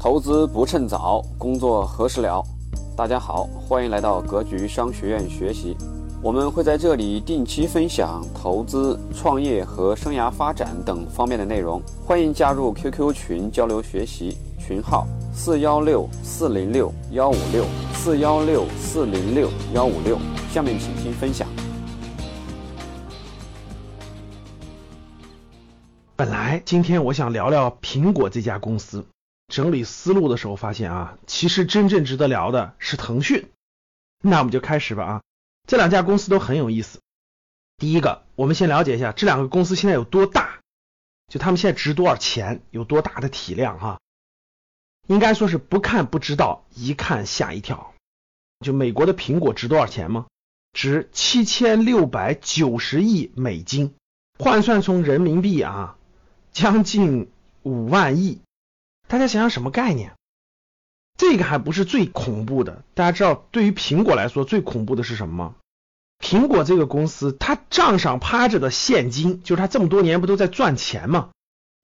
投资不趁早，工作何时了？大家好，欢迎来到格局商学院学习。我们会在这里定期分享投资、创业和生涯发展等方面的内容。欢迎加入 QQ 群交流学习，群号四幺六四零六幺五六四幺六四零六幺五六。下面请听分享。本来今天我想聊聊苹果这家公司，整理思路的时候发现啊，其实真正值得聊的是腾讯。那我们就开始吧啊，这两家公司都很有意思。第一个，我们先了解一下这两个公司现在有多大，就他们现在值多少钱，有多大的体量哈。应该说是不看不知道，一看吓一跳。就美国的苹果值多少钱吗？值七千六百九十亿美金，换算成人民币啊。将近五万亿，大家想想什么概念？这个还不是最恐怖的。大家知道，对于苹果来说，最恐怖的是什么吗？苹果这个公司，它账上趴着的现金，就是它这么多年不都在赚钱吗？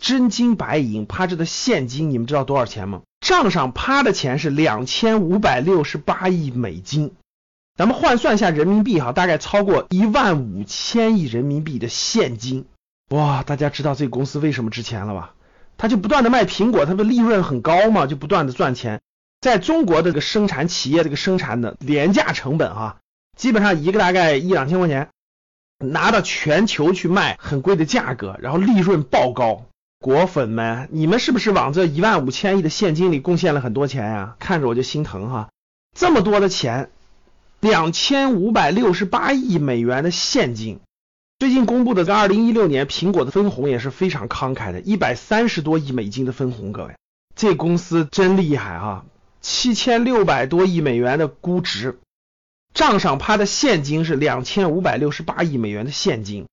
真金白银趴着的现金，你们知道多少钱吗？账上趴的钱是两千五百六十八亿美金，咱们换算一下人民币哈，大概超过一万五千亿人民币的现金。哇，大家知道这个公司为什么值钱了吧？他就不断的卖苹果，他的利润很高嘛，就不断的赚钱。在中国的这个生产企业，这个生产的廉价成本啊，基本上一个大概一两千块钱，拿到全球去卖很贵的价格，然后利润爆高。果粉们，你们是不是往这一万五千亿的现金里贡献了很多钱呀？看着我就心疼哈，这么多的钱，两千五百六十八亿美元的现金。最近公布的在二零一六年苹果的分红也是非常慷慨的，一百三十多亿美金的分红，各位，这公司真厉害啊！七千六百多亿美元的估值，账上趴的现金是两千五百六十八亿美元的现金，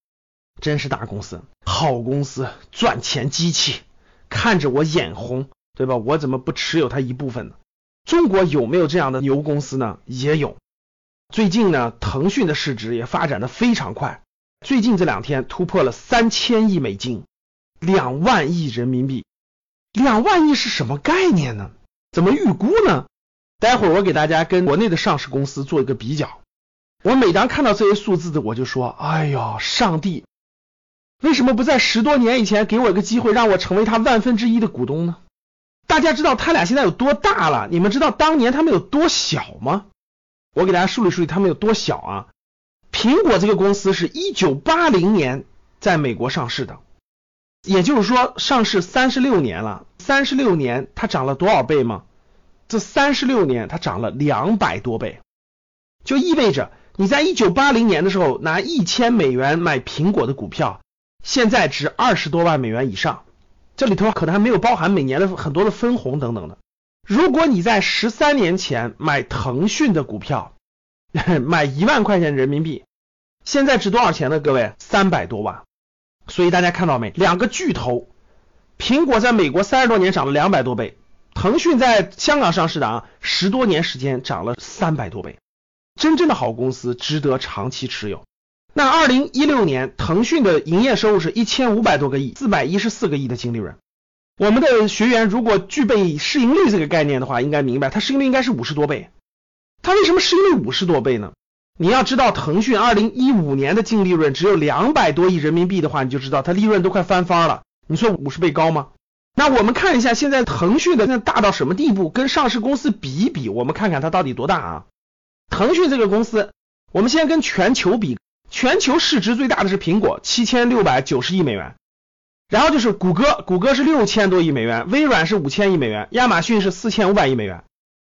真是大公司，好公司，赚钱机器，看着我眼红，对吧？我怎么不持有它一部分呢？中国有没有这样的牛公司呢？也有。最近呢，腾讯的市值也发展的非常快。最近这两天突破了三千亿美金，两万亿人民币。两万亿是什么概念呢？怎么预估呢？待会儿我给大家跟国内的上市公司做一个比较。我每当看到这些数字的，我就说：哎呦，上帝，为什么不在十多年以前给我一个机会，让我成为他万分之一的股东呢？大家知道他俩现在有多大了？你们知道当年他们有多小吗？我给大家梳理梳理他们有多小啊？苹果这个公司是一九八零年在美国上市的，也就是说上市三十六年了。三十六年它涨了多少倍吗？这三十六年它涨了两百多倍，就意味着你在一九八零年的时候拿一千美元买苹果的股票，现在值二十多万美元以上。这里头可能还没有包含每年的很多的分红等等的。如果你在十三年前买腾讯的股票，买一万块钱人民币。现在值多少钱呢？各位，三百多万。所以大家看到没？两个巨头，苹果在美国三十多年涨了两百多倍，腾讯在香港上市的啊，十多年时间涨了三百多倍。真正的好公司值得长期持有。那二零一六年，腾讯的营业收入是一千五百多个亿，四百一十四个亿的净利润。我们的学员如果具备市盈率这个概念的话，应该明白它市盈率应该是五十多倍。它为什么市盈率五十多倍呢？你要知道，腾讯二零一五年的净利润只有两百多亿人民币的话，你就知道它利润都快翻番了。你说五十倍高吗？那我们看一下现在腾讯的现在大到什么地步，跟上市公司比一比，我们看看它到底多大啊？腾讯这个公司，我们先跟全球比，全球市值最大的是苹果，七千六百九十亿美元，然后就是谷歌，谷歌是六千多亿美元，微软是五千亿美元，亚马逊是四千五百亿美元，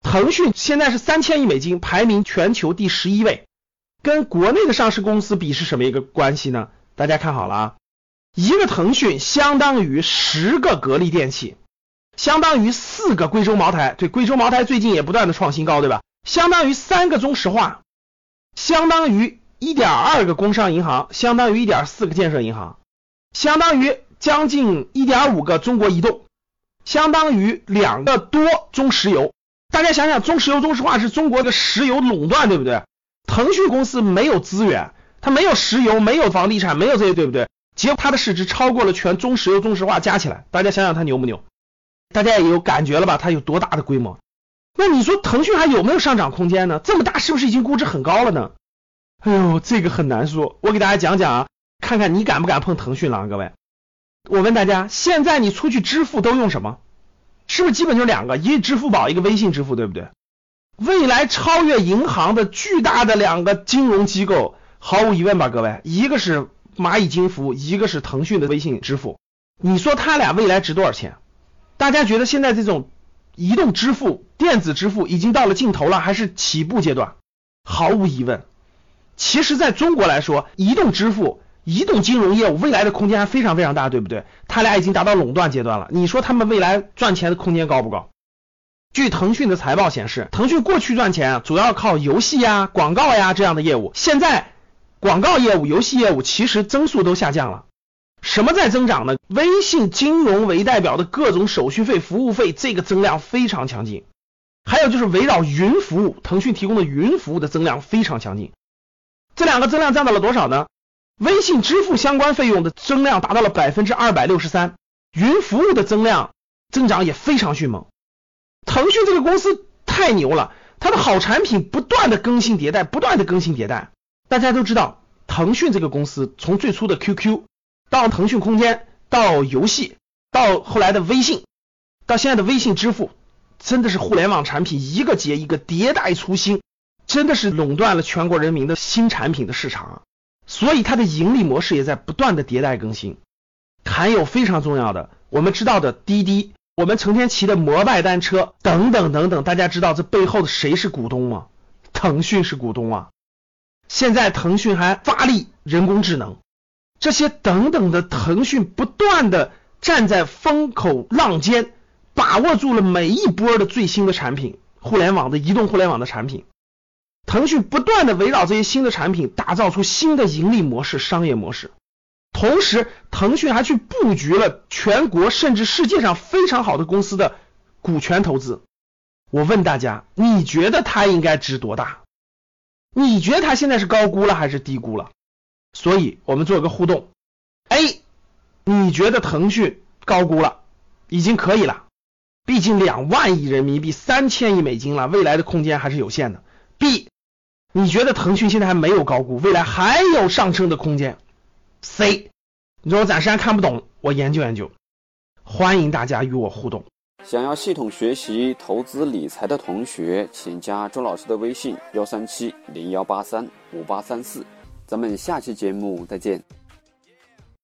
腾讯现在是三千亿美金，排名全球第十一位。跟国内的上市公司比是什么一个关系呢？大家看好了啊，一个腾讯相当于十个格力电器，相当于四个贵州茅台，对，贵州茅台最近也不断的创新高，对吧？相当于三个中石化，相当于一点二个工商银行，相当于一点四个建设银行，相当于将近一点五个中国移动，相当于两个多中石油。大家想想，中石油、中石化是中国的石油垄断，对不对？腾讯公司没有资源，它没有石油，没有房地产，没有这些，对不对？结果它的市值超过了全中石油、中石化加起来，大家想想它牛不牛？大家也有感觉了吧？它有多大的规模？那你说腾讯还有没有上涨空间呢？这么大是不是已经估值很高了呢？哎呦，这个很难说。我给大家讲讲啊，看看你敢不敢碰腾讯了啊，各位。我问大家，现在你出去支付都用什么？是不是基本就两个，一支付宝，一个微信支付，对不对？未来超越银行的巨大的两个金融机构，毫无疑问吧，各位，一个是蚂蚁金服，一个是腾讯的微信支付。你说它俩未来值多少钱？大家觉得现在这种移动支付、电子支付已经到了尽头了，还是起步阶段？毫无疑问，其实在中国来说，移动支付。移动金融业务未来的空间还非常非常大，对不对？它俩已经达到垄断阶段了。你说他们未来赚钱的空间高不高？据腾讯的财报显示，腾讯过去赚钱，主要靠游戏呀、广告呀这样的业务。现在广告业务、游戏业务其实增速都下降了。什么在增长呢？微信金融为代表的各种手续费、服务费，这个增量非常强劲。还有就是围绕云服务，腾讯提供的云服务的增量非常强劲。这两个增量占到了多少呢？微信支付相关费用的增量达到了百分之二百六十三，云服务的增量增长也非常迅猛。腾讯这个公司太牛了，它的好产品不断的更新迭代，不断的更新迭代。大家都知道，腾讯这个公司从最初的 QQ 到腾讯空间，到游戏，到后来的微信，到现在的微信支付，真的是互联网产品一个接一个迭代出新，真的是垄断了全国人民的新产品的市场。所以它的盈利模式也在不断的迭代更新，还有非常重要的，我们知道的滴滴，我们成天骑的摩拜单车等等等等，大家知道这背后的谁是股东吗？腾讯是股东啊！现在腾讯还发力人工智能，这些等等的，腾讯不断的站在风口浪尖，把握住了每一波的最新的产品，互联网的移动互联网的产品。腾讯不断的围绕这些新的产品，打造出新的盈利模式、商业模式。同时，腾讯还去布局了全国甚至世界上非常好的公司的股权投资。我问大家，你觉得它应该值多大？你觉得它现在是高估了还是低估了？所以，我们做个互动。A，你觉得腾讯高估了，已经可以了。毕竟两万亿人民币、三千亿美金了，未来的空间还是有限的。B。你觉得腾讯现在还没有高估，未来还有上升的空间？C，你说我暂时还看不懂，我研究研究。欢迎大家与我互动。想要系统学习投资理财的同学，请加周老师的微信：幺三七零幺八三五八三四。咱们下期节目再见。